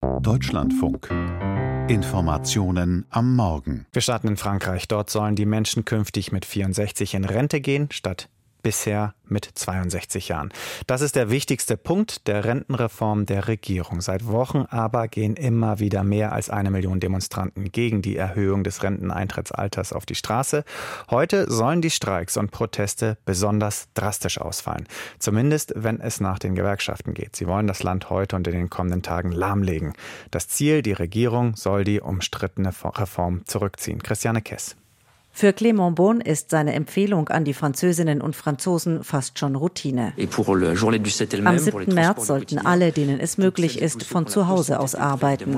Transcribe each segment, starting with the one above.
Deutschlandfunk. Informationen am Morgen. Wir starten in Frankreich. Dort sollen die Menschen künftig mit 64 in Rente gehen, statt bisher mit 62 Jahren. Das ist der wichtigste Punkt der Rentenreform der Regierung. Seit Wochen aber gehen immer wieder mehr als eine Million Demonstranten gegen die Erhöhung des Renteneintrittsalters auf die Straße. Heute sollen die Streiks und Proteste besonders drastisch ausfallen. Zumindest, wenn es nach den Gewerkschaften geht. Sie wollen das Land heute und in den kommenden Tagen lahmlegen. Das Ziel, die Regierung soll die umstrittene Reform zurückziehen. Christiane Kess. Für Clément Beaune ist seine Empfehlung an die Französinnen und Franzosen fast schon Routine. Am 7. März sollten alle, denen es möglich ist, von zu Hause aus arbeiten.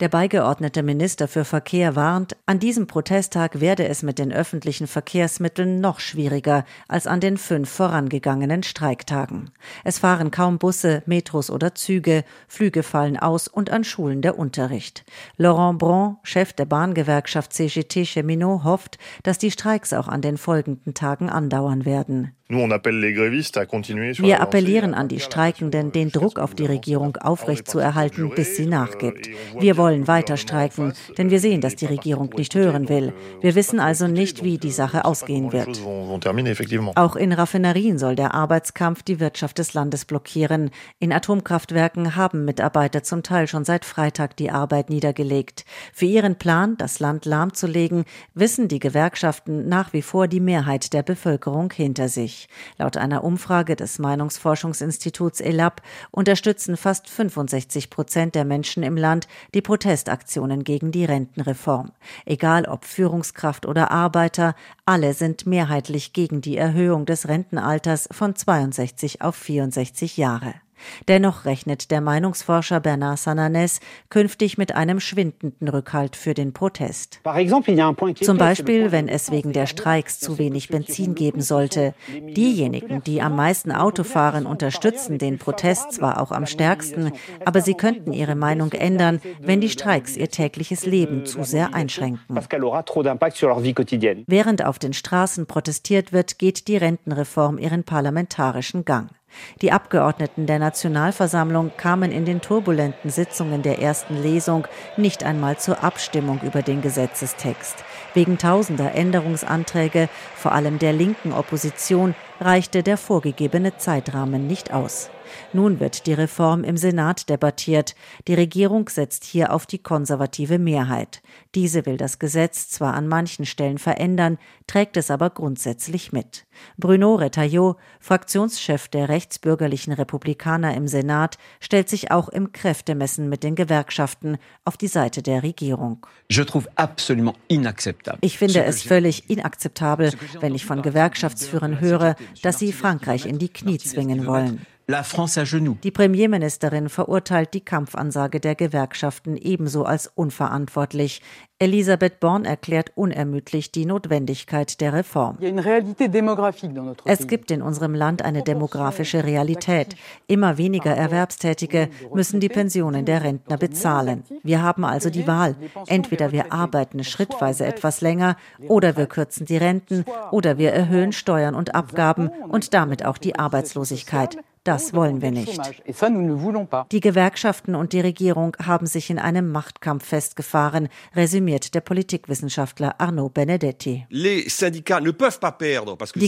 Der beigeordnete Minister für Verkehr warnt, an diesem Protesttag werde es mit den öffentlichen Verkehrsmitteln noch schwieriger als an den fünf vorangegangenen Streiktagen. Es fahren kaum Busse, Metros oder Züge, Flüge fallen aus und an Schulen der Unterricht. Laurent Bron, Chef der Bahngewerkschaft CGT Cheminot, Casino hofft, dass die Streiks auch an den folgenden Tagen andauern werden. Wir appellieren an die Streikenden, den Druck auf die Regierung aufrechtzuerhalten, bis sie nachgibt. Wir wollen weiter streiken, denn wir sehen, dass die Regierung nicht hören will. Wir wissen also nicht, wie die Sache ausgehen wird. Auch in Raffinerien soll der Arbeitskampf die Wirtschaft des Landes blockieren. In Atomkraftwerken haben Mitarbeiter zum Teil schon seit Freitag die Arbeit niedergelegt. Für ihren Plan, das Land lahmzulegen, wissen die Gewerkschaften nach wie vor die Mehrheit der Bevölkerung hinter sich. Laut einer Umfrage des Meinungsforschungsinstituts ELAB unterstützen fast 65 Prozent der Menschen im Land die Protestaktionen gegen die Rentenreform. Egal ob Führungskraft oder Arbeiter, alle sind mehrheitlich gegen die Erhöhung des Rentenalters von 62 auf 64 Jahre. Dennoch rechnet der Meinungsforscher Bernard Sananes künftig mit einem schwindenden Rückhalt für den Protest. Zum Beispiel, wenn es wegen der Streiks zu wenig Benzin geben sollte. Diejenigen, die am meisten Auto fahren, unterstützen den Protest zwar auch am stärksten, aber sie könnten ihre Meinung ändern, wenn die Streiks ihr tägliches Leben zu sehr einschränken. Während auf den Straßen protestiert wird, geht die Rentenreform ihren parlamentarischen Gang. Die Abgeordneten der Nationalversammlung kamen in den turbulenten Sitzungen der ersten Lesung nicht einmal zur Abstimmung über den Gesetzestext. Wegen tausender Änderungsanträge, vor allem der linken Opposition, reichte der vorgegebene Zeitrahmen nicht aus. Nun wird die Reform im Senat debattiert. Die Regierung setzt hier auf die konservative Mehrheit. Diese will das Gesetz zwar an manchen Stellen verändern, trägt es aber grundsätzlich mit. Bruno Retailleau, Fraktionschef der rechtsbürgerlichen Republikaner im Senat, stellt sich auch im Kräftemessen mit den Gewerkschaften auf die Seite der Regierung. Ich finde es völlig inakzeptabel, wenn ich von Gewerkschaftsführern höre, dass sie Frankreich in die Knie zwingen wollen. Die Premierministerin verurteilt die Kampfansage der Gewerkschaften ebenso als unverantwortlich. Elisabeth Born erklärt unermüdlich die Notwendigkeit der Reform. Es gibt in unserem Land eine demografische Realität. Immer weniger Erwerbstätige müssen die Pensionen der Rentner bezahlen. Wir haben also die Wahl. Entweder wir arbeiten schrittweise etwas länger oder wir kürzen die Renten oder wir erhöhen Steuern und Abgaben und damit auch die Arbeitslosigkeit. Das wollen wir nicht. Die Gewerkschaften und die Regierung haben sich in einem Machtkampf festgefahren, resümiert der Politikwissenschaftler Arnaud Benedetti. Die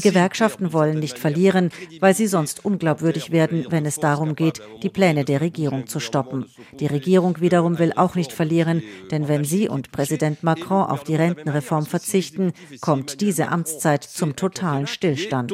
Gewerkschaften wollen nicht verlieren, weil sie sonst unglaubwürdig werden, wenn es darum geht, die Pläne der Regierung zu stoppen. Die Regierung wiederum will auch nicht verlieren, denn wenn sie und Präsident Macron auf die Rentenreform verzichten, kommt diese Amtszeit zum totalen Stillstand.